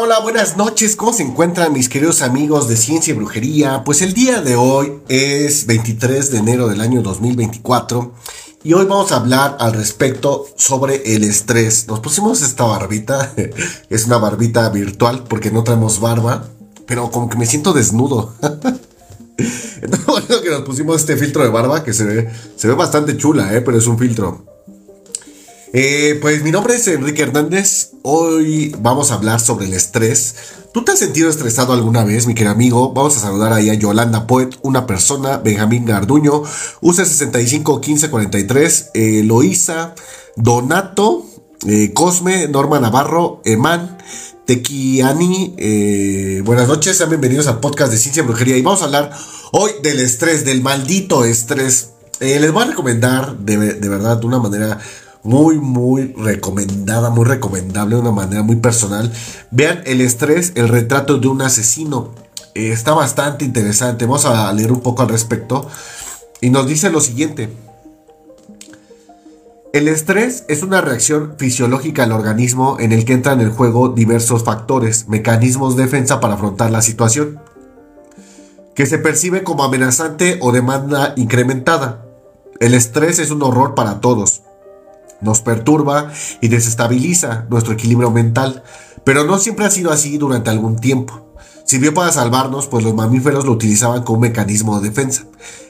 Hola, buenas noches. ¿Cómo se encuentran mis queridos amigos de Ciencia y Brujería? Pues el día de hoy es 23 de enero del año 2024 y hoy vamos a hablar al respecto sobre el estrés. Nos pusimos esta barbita, es una barbita virtual porque no traemos barba, pero como que me siento desnudo. Entonces, bueno, que nos pusimos este filtro de barba que se ve, se ve bastante chula, ¿eh? pero es un filtro. Eh, pues mi nombre es Enrique Hernández. Hoy vamos a hablar sobre el estrés. ¿Tú te has sentido estresado alguna vez, mi querido amigo? Vamos a saludar ahí a Yolanda Poet, una persona, Benjamín Garduño, USA 65 15 43, Loisa, Donato, eh, Cosme, Norma Navarro, Eman, Tequiani. Eh, buenas noches, sean bienvenidos al podcast de Ciencia y Brujería. Y vamos a hablar hoy del estrés, del maldito estrés. les voy a recomendar de, de verdad de una manera muy, muy recomendada, muy recomendable, de una manera muy personal. Vean el estrés, el retrato de un asesino. Eh, está bastante interesante. Vamos a leer un poco al respecto. Y nos dice lo siguiente. El estrés es una reacción fisiológica al organismo en el que entran en juego diversos factores, mecanismos de defensa para afrontar la situación, que se percibe como amenazante o demanda incrementada. El estrés es un horror para todos, nos perturba y desestabiliza nuestro equilibrio mental, pero no siempre ha sido así durante algún tiempo. Sirvió para salvarnos, pues los mamíferos lo utilizaban como un de defensa.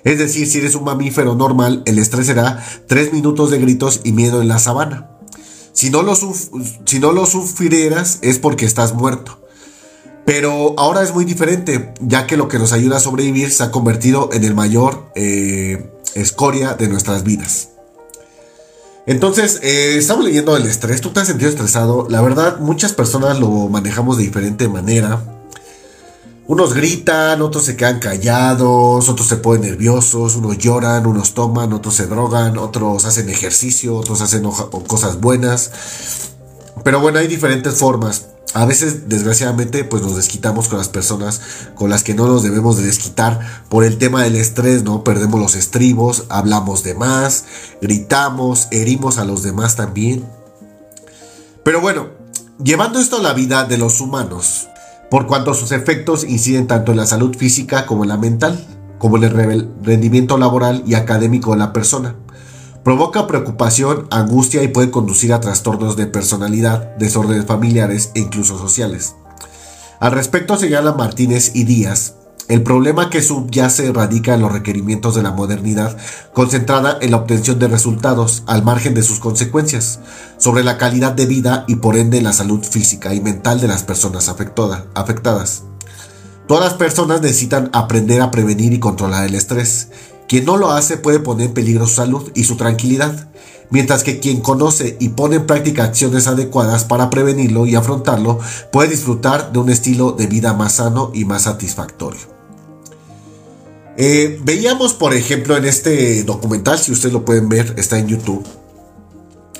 Es decir, si eres un mamífero normal, el estrés será 3 minutos de gritos y miedo en la sabana. Si no lo, si no lo sufrieras es porque estás muerto. Pero ahora es muy diferente, ya que lo que nos ayuda a sobrevivir se ha convertido en el mayor eh, escoria de nuestras vidas. Entonces, eh, estamos leyendo el estrés. ¿Tú te has sentido estresado? La verdad, muchas personas lo manejamos de diferente manera. Unos gritan, otros se quedan callados, otros se ponen nerviosos, unos lloran, unos toman, otros se drogan, otros hacen ejercicio, otros hacen cosas buenas. Pero bueno, hay diferentes formas a veces, desgraciadamente, pues nos desquitamos con las personas con las que no nos debemos de desquitar por el tema del estrés, ¿no? Perdemos los estribos, hablamos de más, gritamos, herimos a los demás también. Pero bueno, llevando esto a la vida de los humanos, por cuanto sus efectos inciden tanto en la salud física como en la mental, como en el rendimiento laboral y académico de la persona. Provoca preocupación, angustia y puede conducir a trastornos de personalidad, desórdenes familiares e incluso sociales. Al respecto señala Martínez y Díaz, el problema que subyace radica en los requerimientos de la modernidad, concentrada en la obtención de resultados, al margen de sus consecuencias, sobre la calidad de vida y por ende la salud física y mental de las personas afectadas. Todas las personas necesitan aprender a prevenir y controlar el estrés, quien no lo hace puede poner en peligro su salud y su tranquilidad, mientras que quien conoce y pone en práctica acciones adecuadas para prevenirlo y afrontarlo puede disfrutar de un estilo de vida más sano y más satisfactorio. Eh, veíamos, por ejemplo, en este documental, si ustedes lo pueden ver, está en YouTube.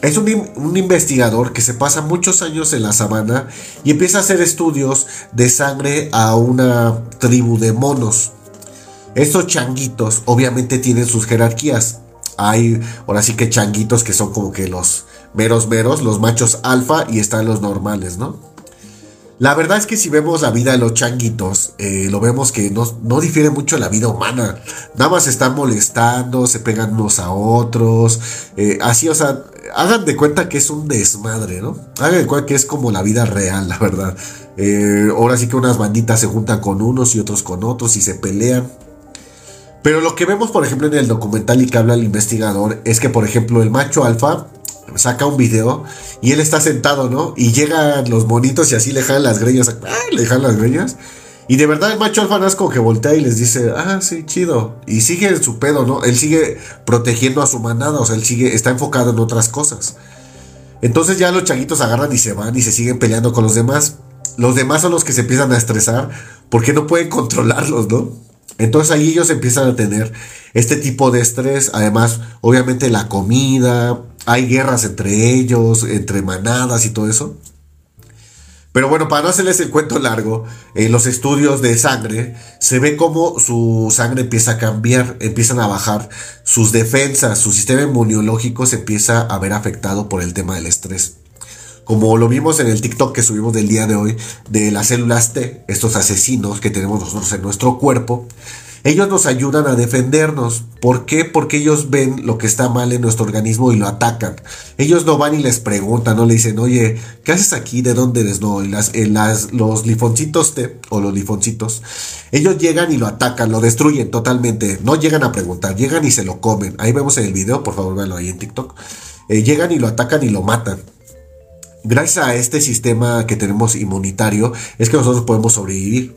Es un, un, investigador que se pasa muchos años en la sabana y empieza a hacer estudios de sangre a una tribu de monos. Estos changuitos obviamente tienen sus jerarquías. Hay ahora sí que changuitos que son como que los meros meros, los machos alfa y están los normales, ¿no? La verdad es que si vemos la vida de los changuitos, eh, lo vemos que no, no, difiere mucho la vida humana. Nada más están molestando, se pegan unos a otros. Eh, así, o sea, hagan de cuenta que es un desmadre, ¿no? Hagan de cuenta que es como la vida real, la verdad. Eh, ahora sí que unas banditas se juntan con unos y otros con otros y se pelean. Pero lo que vemos, por ejemplo, en el documental y que habla el investigador es que, por ejemplo, el macho alfa saca un video y él está sentado, ¿no? Y llegan los monitos y así le jalan las greñas. Le dejan las greñas. Y de verdad el macho alfa no es como que voltea y les dice, ah, sí, chido. Y sigue en su pedo, ¿no? Él sigue protegiendo a su manada, o sea, él sigue, está enfocado en otras cosas. Entonces ya los chaguitos agarran y se van y se siguen peleando con los demás. Los demás son los que se empiezan a estresar porque no pueden controlarlos, ¿no? Entonces ahí ellos empiezan a tener este tipo de estrés. Además, obviamente la comida, hay guerras entre ellos, entre manadas y todo eso. Pero bueno, para no hacerles el cuento largo, en los estudios de sangre se ve cómo su sangre empieza a cambiar, empiezan a bajar sus defensas, su sistema inmunológico se empieza a ver afectado por el tema del estrés. Como lo vimos en el TikTok que subimos del día de hoy, de las células T, estos asesinos que tenemos nosotros en nuestro cuerpo, ellos nos ayudan a defendernos. ¿Por qué? Porque ellos ven lo que está mal en nuestro organismo y lo atacan. Ellos no van y les preguntan, no le dicen, oye, ¿qué haces aquí? ¿De dónde eres? No, las, los lifoncitos T o los lifoncitos, ellos llegan y lo atacan, lo destruyen totalmente. No llegan a preguntar, llegan y se lo comen. Ahí vemos en el video, por favor, véanlo ahí en TikTok. Eh, llegan y lo atacan y lo matan gracias a este sistema que tenemos inmunitario es que nosotros podemos sobrevivir.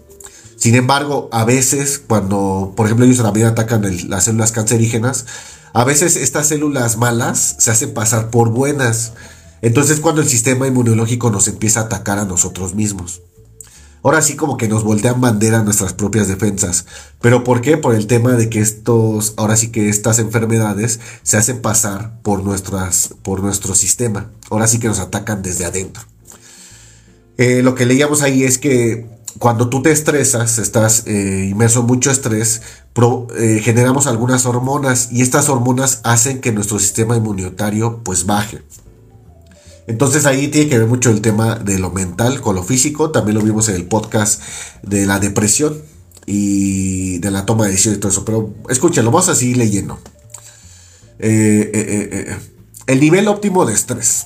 Sin embargo, a veces cuando, por ejemplo, ellos también atacan las células cancerígenas, a veces estas células malas se hacen pasar por buenas. Entonces cuando el sistema inmunológico nos empieza a atacar a nosotros mismos. Ahora sí como que nos voltean bandera nuestras propias defensas. ¿Pero por qué? Por el tema de que estos, ahora sí que estas enfermedades se hacen pasar por, nuestras, por nuestro sistema. Ahora sí que nos atacan desde adentro. Eh, lo que leíamos ahí es que cuando tú te estresas, estás eh, inmerso en mucho estrés, eh, generamos algunas hormonas y estas hormonas hacen que nuestro sistema inmunitario pues baje. Entonces ahí tiene que ver mucho el tema de lo mental con lo físico. También lo vimos en el podcast de la depresión y de la toma de decisiones y todo eso. Pero escúchenlo, vamos a seguir leyendo. Eh, el nivel óptimo de estrés.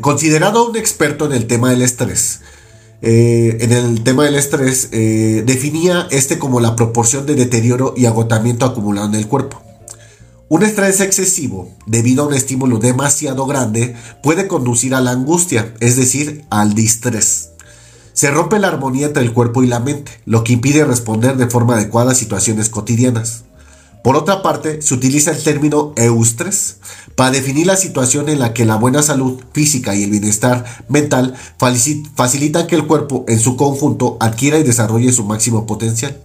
considerado un experto en el tema del estrés, eh, en el tema del estrés, eh, definía este como la proporción de deterioro y agotamiento acumulado en el cuerpo. Un estrés excesivo, debido a un estímulo demasiado grande, puede conducir a la angustia, es decir, al distrés. Se rompe la armonía entre el cuerpo y la mente, lo que impide responder de forma adecuada a situaciones cotidianas. Por otra parte, se utiliza el término eustres para definir la situación en la que la buena salud física y el bienestar mental facilitan que el cuerpo en su conjunto adquiera y desarrolle su máximo potencial.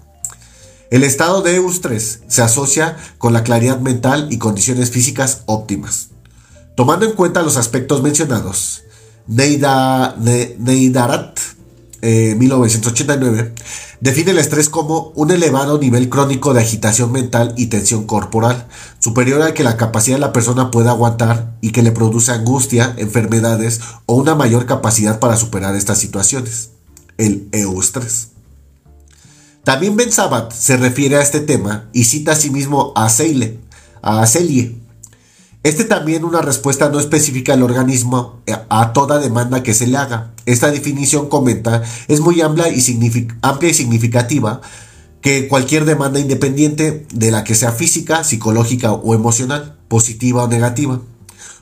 El estado de eustrés se asocia con la claridad mental y condiciones físicas óptimas. Tomando en cuenta los aspectos mencionados, Neida, Neidarat, 1989, eh, Define el estrés como un elevado nivel crónico de agitación mental y tensión corporal, superior al que la capacidad de la persona puede aguantar y que le produce angustia, enfermedades o una mayor capacidad para superar estas situaciones. El eustrés. También Ben Sabat se refiere a este tema y cita a sí a Seile, a Celie, este también una respuesta no específica al organismo eh, a toda demanda que se le haga. Esta definición comenta es muy amplia y, amplia y significativa que cualquier demanda independiente de la que sea física, psicológica o emocional, positiva o negativa,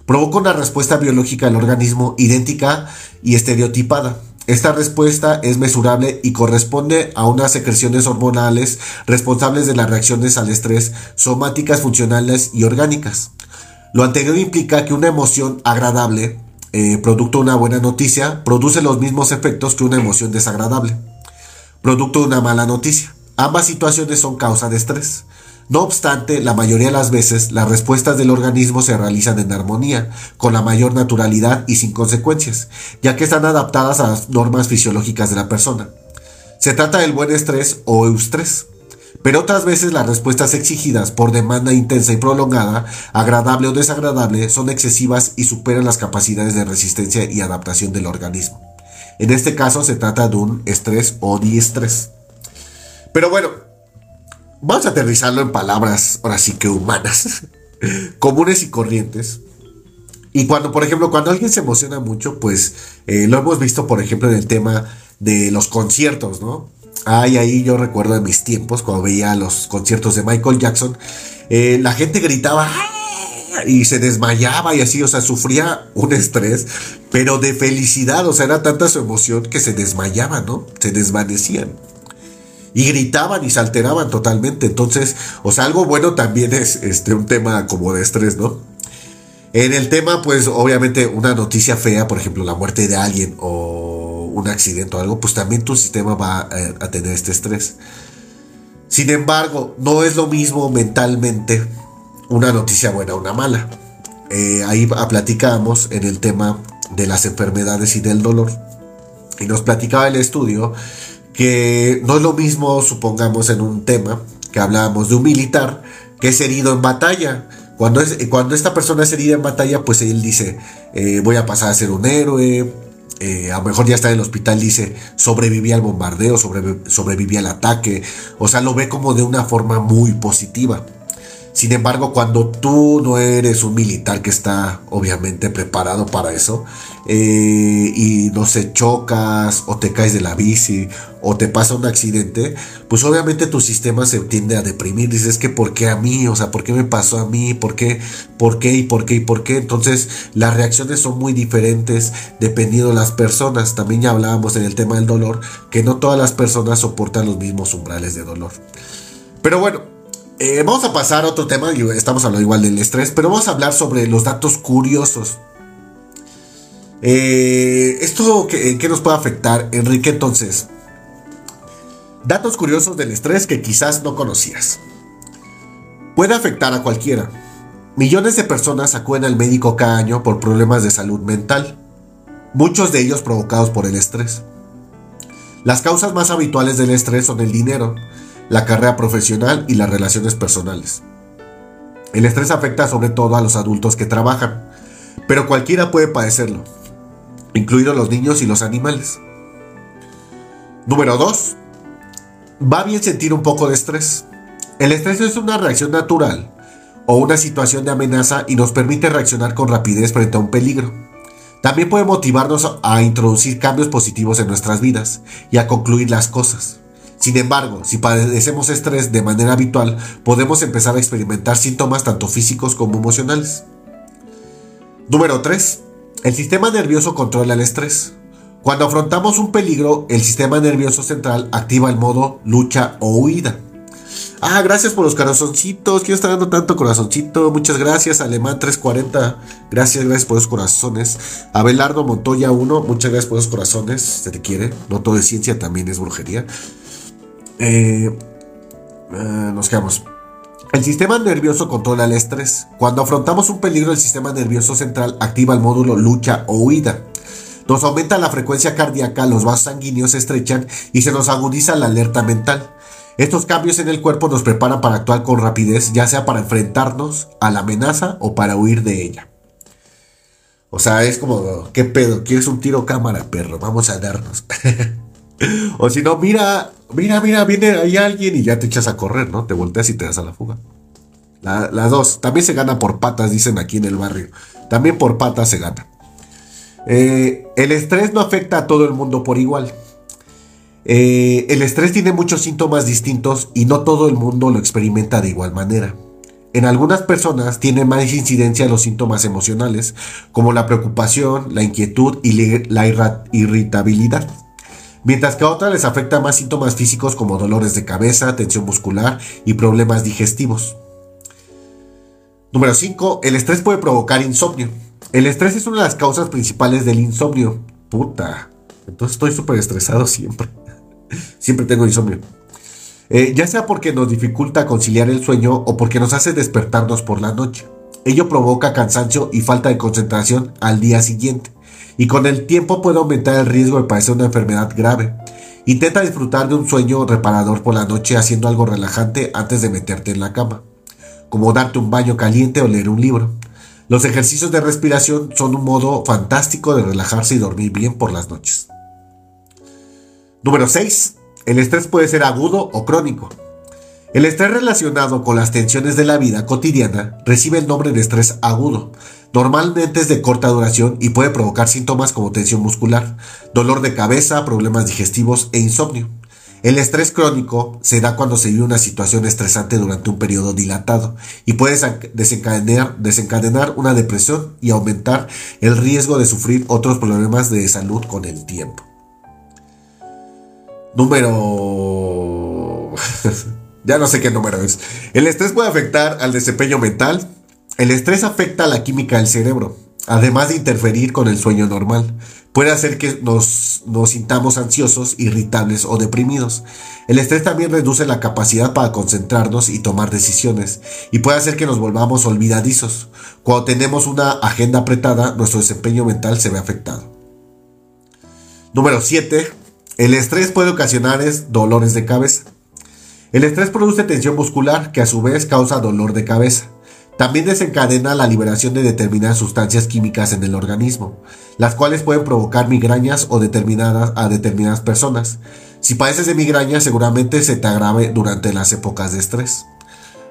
provoca una respuesta biológica al organismo idéntica y estereotipada. Esta respuesta es mesurable y corresponde a unas secreciones hormonales responsables de las reacciones al estrés somáticas, funcionales y orgánicas. Lo anterior implica que una emoción agradable, eh, producto de una buena noticia, produce los mismos efectos que una emoción desagradable, producto de una mala noticia. Ambas situaciones son causa de estrés. No obstante, la mayoría de las veces las respuestas del organismo se realizan en armonía, con la mayor naturalidad y sin consecuencias, ya que están adaptadas a las normas fisiológicas de la persona. Se trata del buen estrés o eustrés pero otras veces las respuestas exigidas por demanda intensa y prolongada, agradable o desagradable, son excesivas y superan las capacidades de resistencia y adaptación del organismo. En este caso se trata de un estrés o diestrés. Pero bueno, vamos a aterrizarlo en palabras, ahora sí que humanas, comunes y corrientes. Y cuando, por ejemplo, cuando alguien se emociona mucho, pues eh, lo hemos visto, por ejemplo, en el tema de los conciertos, ¿no? Ay, ahí yo recuerdo de mis tiempos, cuando veía los conciertos de Michael Jackson, eh, la gente gritaba y se desmayaba y así, o sea, sufría un estrés, pero de felicidad, o sea, era tanta su emoción que se desmayaban, ¿no? Se desvanecían. Y gritaban y se alteraban totalmente. Entonces, o sea, algo bueno también es este, un tema como de estrés, ¿no? En el tema, pues obviamente una noticia fea, por ejemplo, la muerte de alguien o un accidente o algo, pues también tu sistema va a, tener este estrés. Sin embargo, no es lo mismo mentalmente una noticia buena o una mala. Eh, ahí platicábamos en el tema de las enfermedades y del dolor. Y nos platicaba el estudio que no es lo mismo, supongamos, en un tema que hablábamos de un militar que es herido en batalla. Cuando, cuando esta persona es herida en batalla, pues él dice, eh, voy a pasar a ser un héroe, eh, a lo mejor ya está en el hospital, dice, sobreviví al bombardeo, sobreviví al ataque, o sea, lo ve como de una forma muy positiva. Sin embargo, cuando tú no eres un militar que está obviamente preparado para eso, eh, y no se chocas o te caes de la bici o te pasa un accidente, pues obviamente tu sistema se tiende a deprimir. Dices que ¿por qué a mí? O sea, ¿por qué me pasó a mí? ¿Por qué? ¿Por qué? ¿Y por qué? ¿Y por qué? Entonces las reacciones son muy diferentes dependiendo de las personas. También ya hablábamos en el tema del dolor, que no todas las personas soportan los mismos umbrales de dolor. Pero bueno, eh, vamos a pasar a otro tema, estamos hablando igual del estrés, pero vamos a hablar sobre los datos curiosos. Eh, ¿Esto qué, qué nos puede afectar, Enrique? Entonces, datos curiosos del estrés que quizás no conocías. Puede afectar a cualquiera. Millones de personas acuden al médico cada año por problemas de salud mental, muchos de ellos provocados por el estrés. Las causas más habituales del estrés son el dinero, la carrera profesional y las relaciones personales. El estrés afecta sobre todo a los adultos que trabajan, pero cualquiera puede padecerlo, incluidos los niños y los animales. Número 2. Va bien sentir un poco de estrés. El estrés es una reacción natural o una situación de amenaza y nos permite reaccionar con rapidez frente a un peligro. También puede motivarnos a introducir cambios positivos en nuestras vidas y a concluir las cosas. Sin embargo, si padecemos estrés de manera habitual, podemos empezar a experimentar síntomas tanto físicos como emocionales. Número 3. El sistema nervioso controla el estrés. Cuando afrontamos un peligro, el sistema nervioso central activa el modo lucha o huida. Ah, gracias por los corazoncitos. Quiero estar dando tanto corazoncito. Muchas gracias, Alemán 340. Gracias, gracias por los corazones. Abelardo Montoya 1. Muchas gracias por los corazones. Se te quiere. No todo es ciencia, también es brujería. Eh, eh, nos quedamos. El sistema nervioso controla el estrés. Cuando afrontamos un peligro, el sistema nervioso central activa el módulo lucha o huida. Nos aumenta la frecuencia cardíaca, los vasos sanguíneos se estrechan y se nos agudiza la alerta mental. Estos cambios en el cuerpo nos preparan para actuar con rapidez, ya sea para enfrentarnos a la amenaza o para huir de ella. O sea, es como, ¿qué pedo? ¿Quieres un tiro cámara, perro? Vamos a darnos. o si no, mira, mira, mira, viene ahí alguien y ya te echas a correr, ¿no? Te volteas y te das a la fuga. las dos. También se gana por patas, dicen aquí en el barrio. También por patas se gana. Eh, el estrés no afecta a todo el mundo por igual. Eh, el estrés tiene muchos síntomas distintos y no todo el mundo lo experimenta de igual manera. En algunas personas tiene más incidencia los síntomas emocionales, como la preocupación, la inquietud y la irritabilidad mientras que a otras les afecta más síntomas físicos como dolores de cabeza, tensión muscular y problemas digestivos. Número 5. El estrés puede provocar insomnio. El estrés es una de las causas principales del insomnio. Puta. Entonces estoy súper estresado siempre. siempre tengo insomnio. Eh, ya sea porque nos dificulta conciliar el sueño o porque nos hace despertarnos por la noche. Ello provoca cansancio y falta de concentración al día siguiente y con el tiempo puede aumentar el riesgo de padecer una enfermedad grave. Intenta disfrutar de un sueño reparador por la noche haciendo algo relajante antes de meterte en la cama, como darte un baño caliente o leer un libro. Los ejercicios de respiración son un modo fantástico de relajarse y dormir bien por las noches. Número 6. El estrés puede ser agudo o crónico. El estrés relacionado con las tensiones de la vida cotidiana recibe el nombre de estrés agudo. Normalmente es de corta duración y puede provocar síntomas como tensión muscular, dolor de cabeza, problemas digestivos e insomnio. El estrés crónico se da cuando se vive una situación estresante durante un periodo dilatado y puede desencadenar, desencadenar una depresión y aumentar el riesgo de sufrir otros problemas de salud con el tiempo. Número... Ya no sé qué número es. El estrés puede afectar al desempeño mental. El estrés afecta a la química del cerebro, además de interferir con el sueño normal. Puede hacer que nos, nos sintamos ansiosos, irritables o deprimidos. El estrés también reduce la capacidad para concentrarnos y tomar decisiones y puede hacer que nos volvamos olvidadizos. Cuando tenemos una agenda apretada, nuestro desempeño mental se ve afectado. Número 7. El estrés puede ocasionar dolores de cabeza. El estrés produce tensión muscular que a su vez causa dolor de cabeza. También desencadena la liberación de determinadas sustancias químicas en el organismo, las cuales pueden provocar migrañas o determinadas a determinadas personas. Si padeces de migraña, seguramente se te agrave durante las épocas de estrés.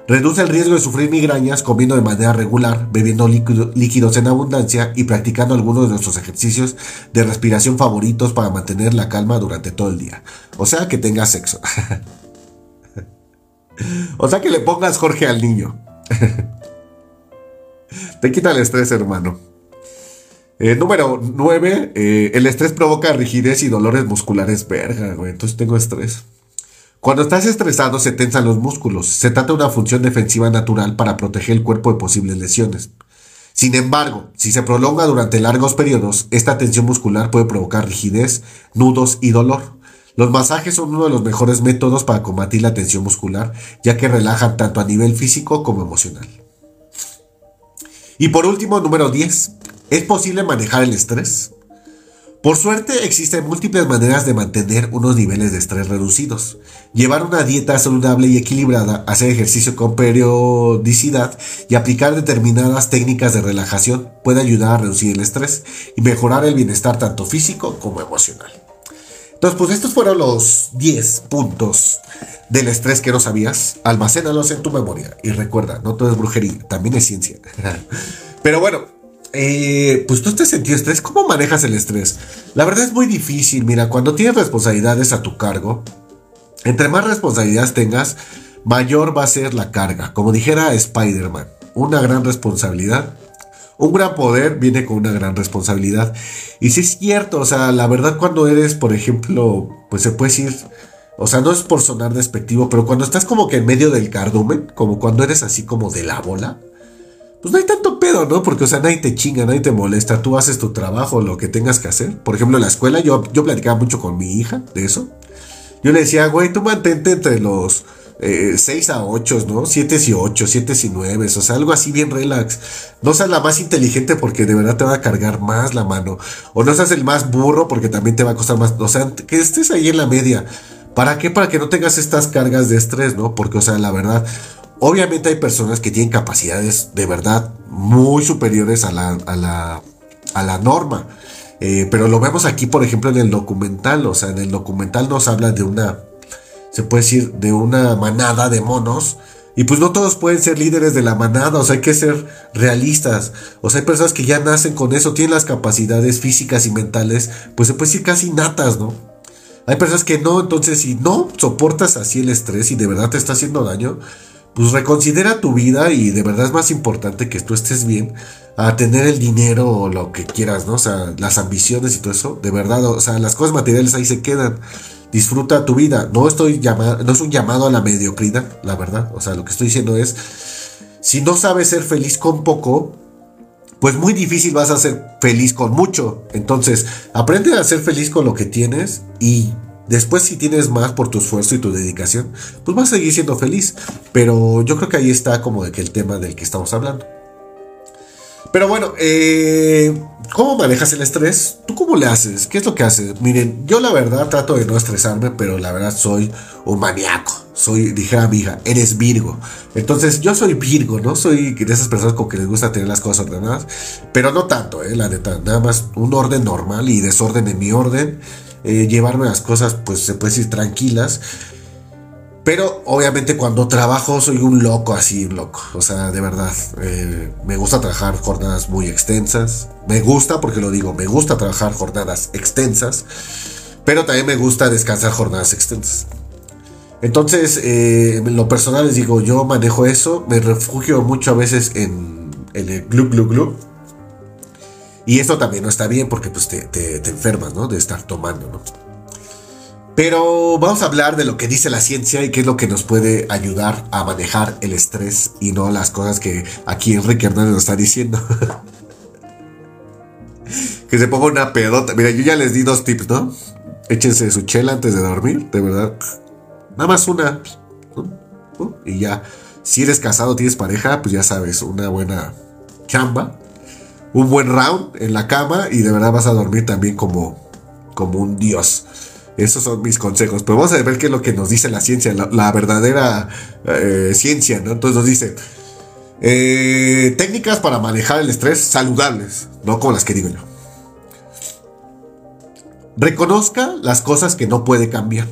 Reduce el riesgo de sufrir migrañas comiendo de manera regular, bebiendo líquidos en abundancia y practicando algunos de nuestros ejercicios de respiración favoritos para mantener la calma durante todo el día. O sea, que tengas sexo. o sea, que le pongas Jorge al niño. Te quita el estrés, hermano. Eh, número 9. Eh, el estrés provoca rigidez y dolores musculares. Verga, güey. Entonces tengo estrés. Cuando estás estresado se tensan los músculos. Se trata de una función defensiva natural para proteger el cuerpo de posibles lesiones. Sin embargo, si se prolonga durante largos periodos, esta tensión muscular puede provocar rigidez, nudos y dolor. Los masajes son uno de los mejores métodos para combatir la tensión muscular, ya que relajan tanto a nivel físico como emocional. Y por último, número 10. ¿Es posible manejar el estrés? Por suerte existen múltiples maneras de mantener unos niveles de estrés reducidos. Llevar una dieta saludable y equilibrada, hacer ejercicio con periodicidad y aplicar determinadas técnicas de relajación puede ayudar a reducir el estrés y mejorar el bienestar tanto físico como emocional. Entonces, pues estos fueron los 10 puntos del estrés que no sabías. Almacénalos en tu memoria. Y recuerda, no todo es brujería, también es ciencia. Pero bueno, eh, pues tú te sentido estrés. ¿Cómo manejas el estrés? La verdad es muy difícil. Mira, cuando tienes responsabilidades a tu cargo, entre más responsabilidades tengas, mayor va a ser la carga. Como dijera Spider-Man, una gran responsabilidad un gran poder viene con una gran responsabilidad. Y si es cierto, o sea, la verdad cuando eres, por ejemplo, pues se puede decir, o sea, no es por sonar despectivo, pero cuando estás como que en medio del cardumen, como cuando eres así como de la bola, pues no hay tanto pedo, ¿no? Porque, o sea, nadie te chinga, nadie te molesta, tú haces tu trabajo, lo que tengas que hacer. Por ejemplo, en la escuela yo, yo platicaba mucho con mi hija de eso. Yo le decía, güey, tú mantente entre los 6 eh, a 8, ¿no? 7 y 8, 7 y 9, o sea, algo así bien relax. No seas la más inteligente porque de verdad te va a cargar más la mano. O no seas el más burro porque también te va a costar más. O sea, que estés ahí en la media. ¿Para qué? Para que no tengas estas cargas de estrés, ¿no? Porque, o sea, la verdad, obviamente hay personas que tienen capacidades de verdad muy superiores a la, a la, a la norma. Eh, pero lo vemos aquí, por ejemplo, en el documental. O sea, en el documental nos habla de una se puede decir, de una manada de monos. Y pues no todos pueden ser líderes de la manada, o sea, hay que ser realistas. O sea, hay personas que ya nacen con eso, tienen las capacidades físicas y mentales, pues se puede decir casi natas, ¿no? Hay personas que no, entonces si no soportas así el estrés y de verdad te está haciendo daño, pues reconsidera tu vida y de verdad es más importante que tú estés bien a tener el dinero o lo que quieras, ¿no? O sea, las ambiciones y todo eso, de verdad, o sea, las cosas materiales ahí se quedan disfruta tu vida. No estoy llamado, no es un llamado a la mediocridad, la verdad. O sea, lo que estoy diciendo es, si no sabes ser feliz con poco, pues muy difícil vas a ser feliz con mucho. Entonces, aprende a ser feliz con lo que tienes y después si tienes más por tu esfuerzo y tu dedicación, pues vas a seguir siendo feliz. Pero yo creo que ahí está como de que el tema del que estamos hablando. Pero bueno, eh, ¿cómo manejas el estrés? ¿Tú cómo le haces? ¿Qué es lo que haces? Miren, yo la verdad trato de no estresarme, pero la verdad soy un maníaco. Soy, dije a mi hija, eres Virgo. Entonces yo soy Virgo, ¿no? Soy de esas personas con que les gusta tener las cosas ordenadas, pero no tanto, ¿eh? La neta, nada más un orden normal y desorden en mi orden. Eh, llevarme las cosas, pues se puede decir, tranquilas. Pero obviamente cuando trabajo soy un loco así, loco. O sea, de verdad, eh, me gusta trabajar jornadas muy extensas. Me gusta, porque lo digo, me gusta trabajar jornadas extensas. Pero también me gusta descansar jornadas extensas. Entonces, eh, en lo personal les digo, yo manejo eso. Me refugio mucho a veces en, el glu glu glu. Y esto también no está bien porque pues te enfermas, ¿no? De estar tomando, ¿no? Pero vamos a hablar de lo que dice la ciencia y qué es lo que nos puede ayudar a manejar el estrés y no las cosas que aquí Enrique Hernández nos está diciendo. que se ponga una pedota. Mira, yo ya les di dos tips, ¿no? Échense su chela antes de dormir, de verdad. Nada más una. Y ya, si eres casado, tienes pareja, pues ya sabes, una buena chamba. Un buen round en la cama y de verdad vas a dormir también como, como un dios. Esos son mis consejos. Pero vamos a ver qué es lo que nos dice la ciencia, la, verdadera eh, ciencia, ¿no? Entonces nos dice, Eh, técnicas para manejar el estrés saludables, no como las que digo yo. Reconozca las cosas que no puede cambiar.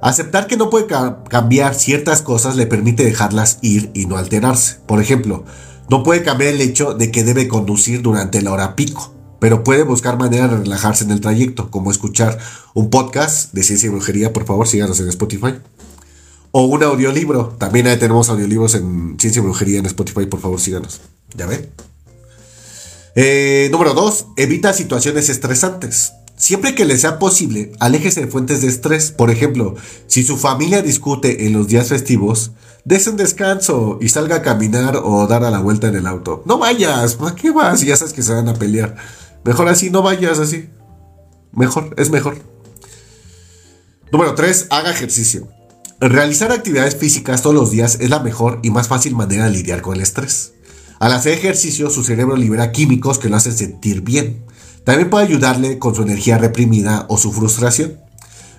Aceptar que no puede cambiar ciertas cosas le permite dejarlas ir y no alterarse. Por ejemplo, no puede cambiar el hecho de que debe conducir durante la hora pico, pero puede buscar maneras de relajarse en el trayecto, como escuchar un podcast de ciencia y brujería, por favor, síganos en Spotify. O un audiolibro, también ahí tenemos audiolibros en ciencia y brujería en Spotify, por favor, síganos. ¿Ya ven? Eh, número 2. Evita situaciones estresantes. Siempre que le sea posible, aléjese de fuentes de estrés. Por ejemplo, si su familia discute en los días festivos, des un descanso y salga a caminar o dar a la vuelta en el auto. No vayas, ¿para qué vas? Ya sabes que se van a pelear. Mejor así, no vayas así. Mejor, es mejor. Número 3. Haga ejercicio. Realizar actividades físicas todos los días es la mejor y más fácil manera de lidiar con el estrés. Al hacer ejercicio, su cerebro libera químicos que lo hacen sentir bien. También puede ayudarle con su energía reprimida o su frustración.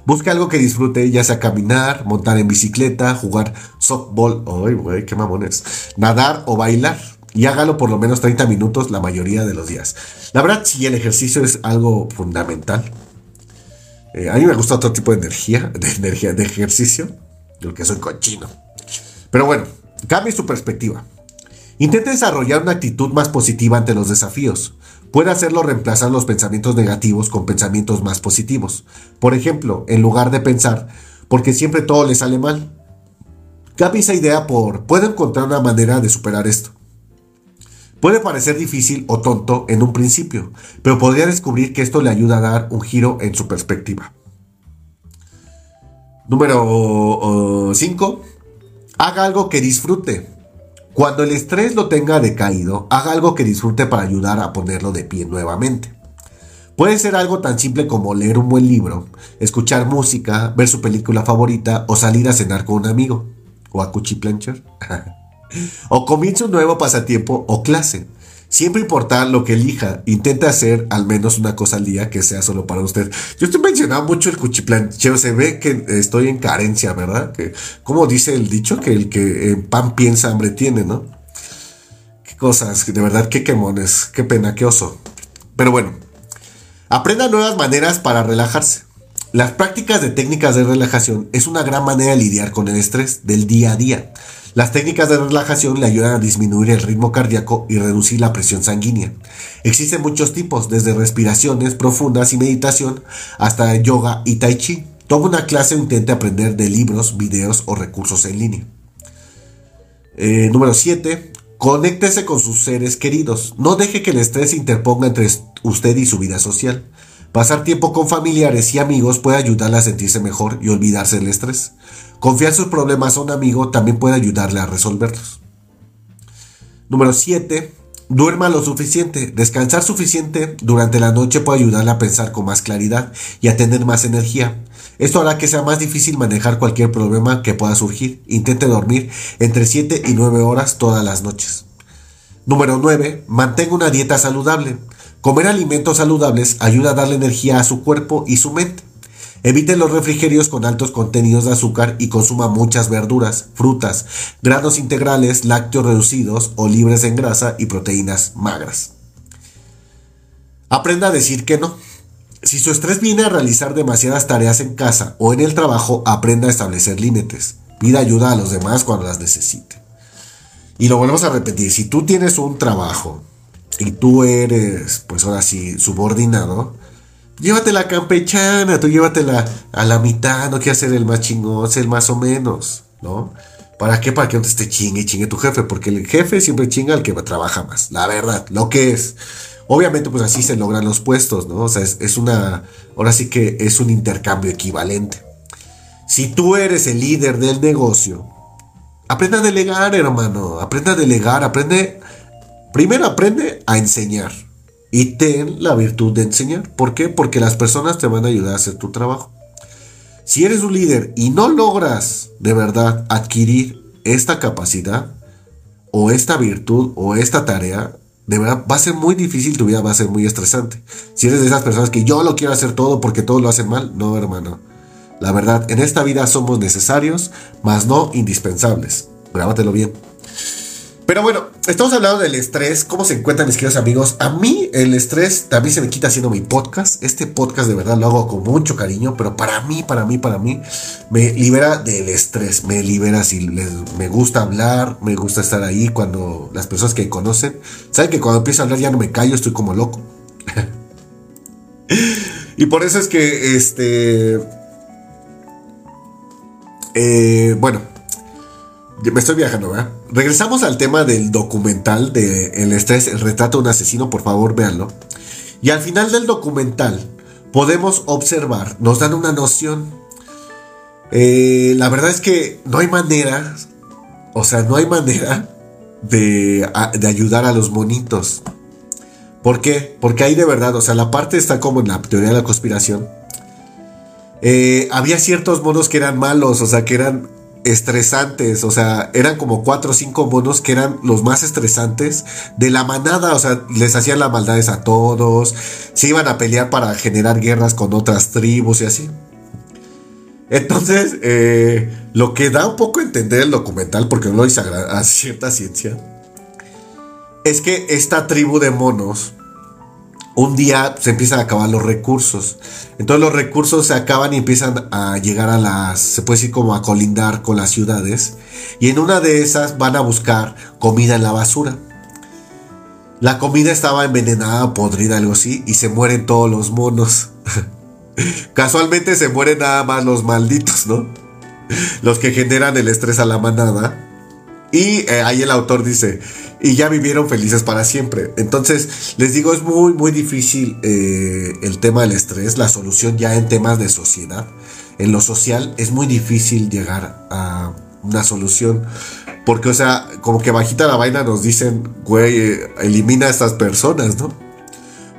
Busque algo que disfrute, ya sea caminar, montar en bicicleta, jugar softball, ay, qué mamones, nadar o bailar. Y hágalo por lo menos 30 minutos la mayoría de los días. La verdad, sí, el ejercicio es algo fundamental. Eh, a mí me gusta otro tipo de energía, de energía, de ejercicio, que soy cochino. Pero bueno, cambie su perspectiva. Intente desarrollar una actitud más positiva ante los desafíos puede hacerlo reemplazar los pensamientos negativos con pensamientos más positivos. Por ejemplo, en lugar de pensar, porque siempre todo le sale mal, cambie esa idea por, puedo encontrar una manera de superar esto. Puede parecer difícil o tonto en un principio, pero podría descubrir que esto le ayuda a dar un giro en su perspectiva. Número 5. haga algo que disfrute. Cuando el estrés lo tenga decaído, haga algo que disfrute para ayudar a ponerlo de pie nuevamente. Puede ser algo tan simple como leer un buen libro, escuchar música, ver su película favorita o salir a cenar con un amigo. O a cuchiplanchar. o comienza un nuevo pasatiempo o clase. Siempre importa lo que elija, intenta hacer al menos una cosa al día que sea solo para usted. Yo estoy mencionando mucho el cuchiplancheo, se ve que estoy en carencia, ¿verdad? Que, como dice el dicho, que el que en pan piensa hambre tiene, ¿no? Qué cosas, de verdad, qué quemones, qué pena, qué oso. Pero bueno, aprenda nuevas maneras para relajarse. Las prácticas de técnicas de relajación es una gran manera de lidiar con el estrés del día a día. Las técnicas de relajación le ayudan a disminuir el ritmo cardíaco y reducir la presión sanguínea. Existen muchos tipos, desde respiraciones profundas y meditación hasta yoga y tai chi. Toma una clase o intente aprender de libros, videos o recursos en línea. Eh, número 7. Conéctese con sus seres queridos. No deje que el estrés se interponga entre usted y su vida social. Pasar tiempo con familiares y amigos puede ayudarle a sentirse mejor y olvidarse del estrés. Confiar sus problemas a un amigo también puede ayudarle a resolverlos. Número 7. Duerma lo suficiente. Descansar suficiente durante la noche puede ayudarle a pensar con más claridad y a tener más energía. Esto hará que sea más difícil manejar cualquier problema que pueda surgir. Intente dormir entre 7 y 9 horas todas las noches. Número 9. Mantenga una dieta saludable. Comer alimentos saludables ayuda a darle energía a su cuerpo y su mente. Evite los refrigerios con altos contenidos de azúcar y consuma muchas verduras, frutas, granos integrales, lácteos reducidos o libres en grasa y proteínas magras. Aprenda a decir que no. Si su estrés viene a realizar demasiadas tareas en casa o en el trabajo, aprenda a establecer límites. Pida ayuda a los demás cuando las necesite. Y lo volvemos a repetir, si tú tienes un trabajo y tú eres, pues ahora sí, subordinado, llévatela campechana, tú llévatela a la mitad, no quieras ser el más chingón, ser más o menos, ¿no? ¿Para qué? Para que no te esté chingue y chingue tu jefe, porque el jefe siempre chinga al que trabaja más, la verdad, lo que es. Obviamente, pues así se logran los puestos, ¿no? O sea, es, es una, ahora sí que es un intercambio equivalente. Si tú eres el líder del negocio, aprenda a delegar, hermano, aprenda a delegar, aprende Primero aprende a enseñar y ten la virtud de enseñar. ¿Por qué? Porque las personas te van a ayudar a hacer tu trabajo. Si eres un líder y no logras de verdad adquirir esta capacidad o esta virtud o esta tarea, de verdad va a ser muy difícil, tu vida va a ser muy estresante. Si eres de esas personas que yo lo quiero hacer todo porque todos lo hacen mal, no hermano. La verdad, en esta vida somos necesarios, mas no indispensables. Grábatelo bien. Pero bueno, estamos hablando del estrés, cómo se encuentran mis queridos amigos. A mí el estrés también se me quita haciendo mi podcast. Este podcast de verdad lo hago con mucho cariño, pero para mí, para mí, para mí, me libera del estrés, me libera si me gusta hablar, me gusta estar ahí cuando las personas que conocen, saben que cuando empiezo a hablar ya no me callo, estoy como loco. y por eso es que, este... Eh, bueno, me estoy viajando, ¿verdad? Regresamos al tema del documental de El estrés, el retrato de un asesino, por favor, véanlo. Y al final del documental podemos observar, nos dan una noción. Eh, la verdad es que no hay manera, o sea, no hay manera de, ayudar a los monitos. ¿Por qué? Porque ahí de verdad, o sea, la parte está como en la teoría de la conspiración. Eh, había ciertos monos que eran malos, o sea, que eran estresantes, o sea, eran como cuatro o cinco monos que eran los más estresantes de la manada, o sea, les hacían las maldades a todos, se iban a pelear para generar guerras con otras tribus y así. Entonces, eh, lo que da un poco a entender el documental, porque no lo hice a cierta ciencia, es que esta tribu de monos un día se empiezan a acabar los recursos. Entonces los recursos se acaban y empiezan a llegar a las, se puede decir como a colindar con las ciudades. Y en una de esas van a buscar comida en la basura. La comida estaba envenenada, podrida, algo así, y se mueren todos los monos. Casualmente se mueren nada más los malditos, ¿no? Los que generan el estrés a la manada. Y eh, ahí el autor dice, y ya vivieron felices para siempre. Entonces, les digo, es muy, muy difícil eh, el tema del estrés, la solución ya en temas de sociedad. En lo social es muy difícil llegar a una solución. Porque, o sea, como que bajita la vaina nos dicen, güey, eh, elimina a estas personas, ¿no?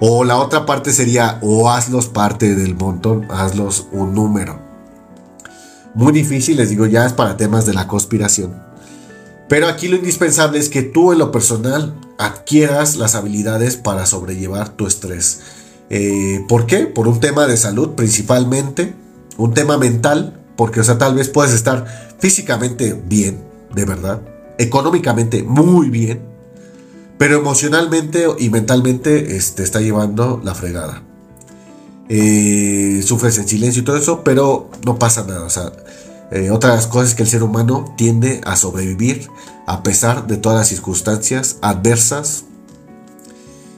O la otra parte sería, o hazlos parte del montón, hazlos un número. Muy difícil, les digo, ya es para temas de la conspiración. Pero aquí lo indispensable es que tú en lo personal adquieras las habilidades para sobrellevar tu estrés. Eh, ¿Por qué? Por un tema de salud principalmente, un tema mental, porque o sea, tal vez puedes estar físicamente bien, de verdad, económicamente muy bien, pero emocionalmente y mentalmente te este, está llevando la fregada. Eh, sufres en silencio y todo eso, pero no pasa nada. O sea, eh, otras cosas que el ser humano tiende a sobrevivir a pesar de todas las circunstancias adversas.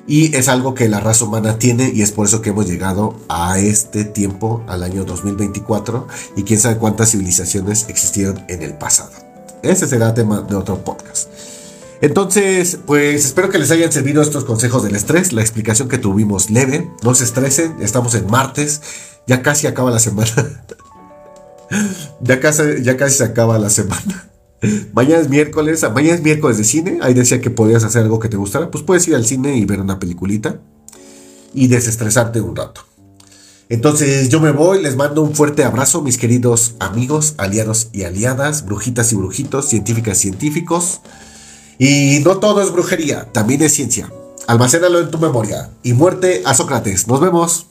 Y es algo que la raza humana tiene y es por eso que hemos llegado a este tiempo, al año 2024, y quién sabe cuántas civilizaciones existieron en el pasado. Ese será tema de otro podcast. Entonces, pues espero que les hayan servido estos consejos del estrés, la explicación que tuvimos leve, no se estresen, estamos en martes, ya casi acaba la semana. ya, casi, ya casi se acaba la semana. Mañana es miércoles, mañana es miércoles de cine. Ahí decía que podías hacer algo que te gustara. Pues puedes ir al cine y ver una peliculita y desestresarte un rato. Entonces yo me voy, les mando un fuerte abrazo, mis queridos amigos, aliados y aliadas, brujitas y brujitos, científicas y científicos. Y no todo es brujería, también es ciencia. Almacénalo en tu memoria. Y muerte a Sócrates. Nos vemos.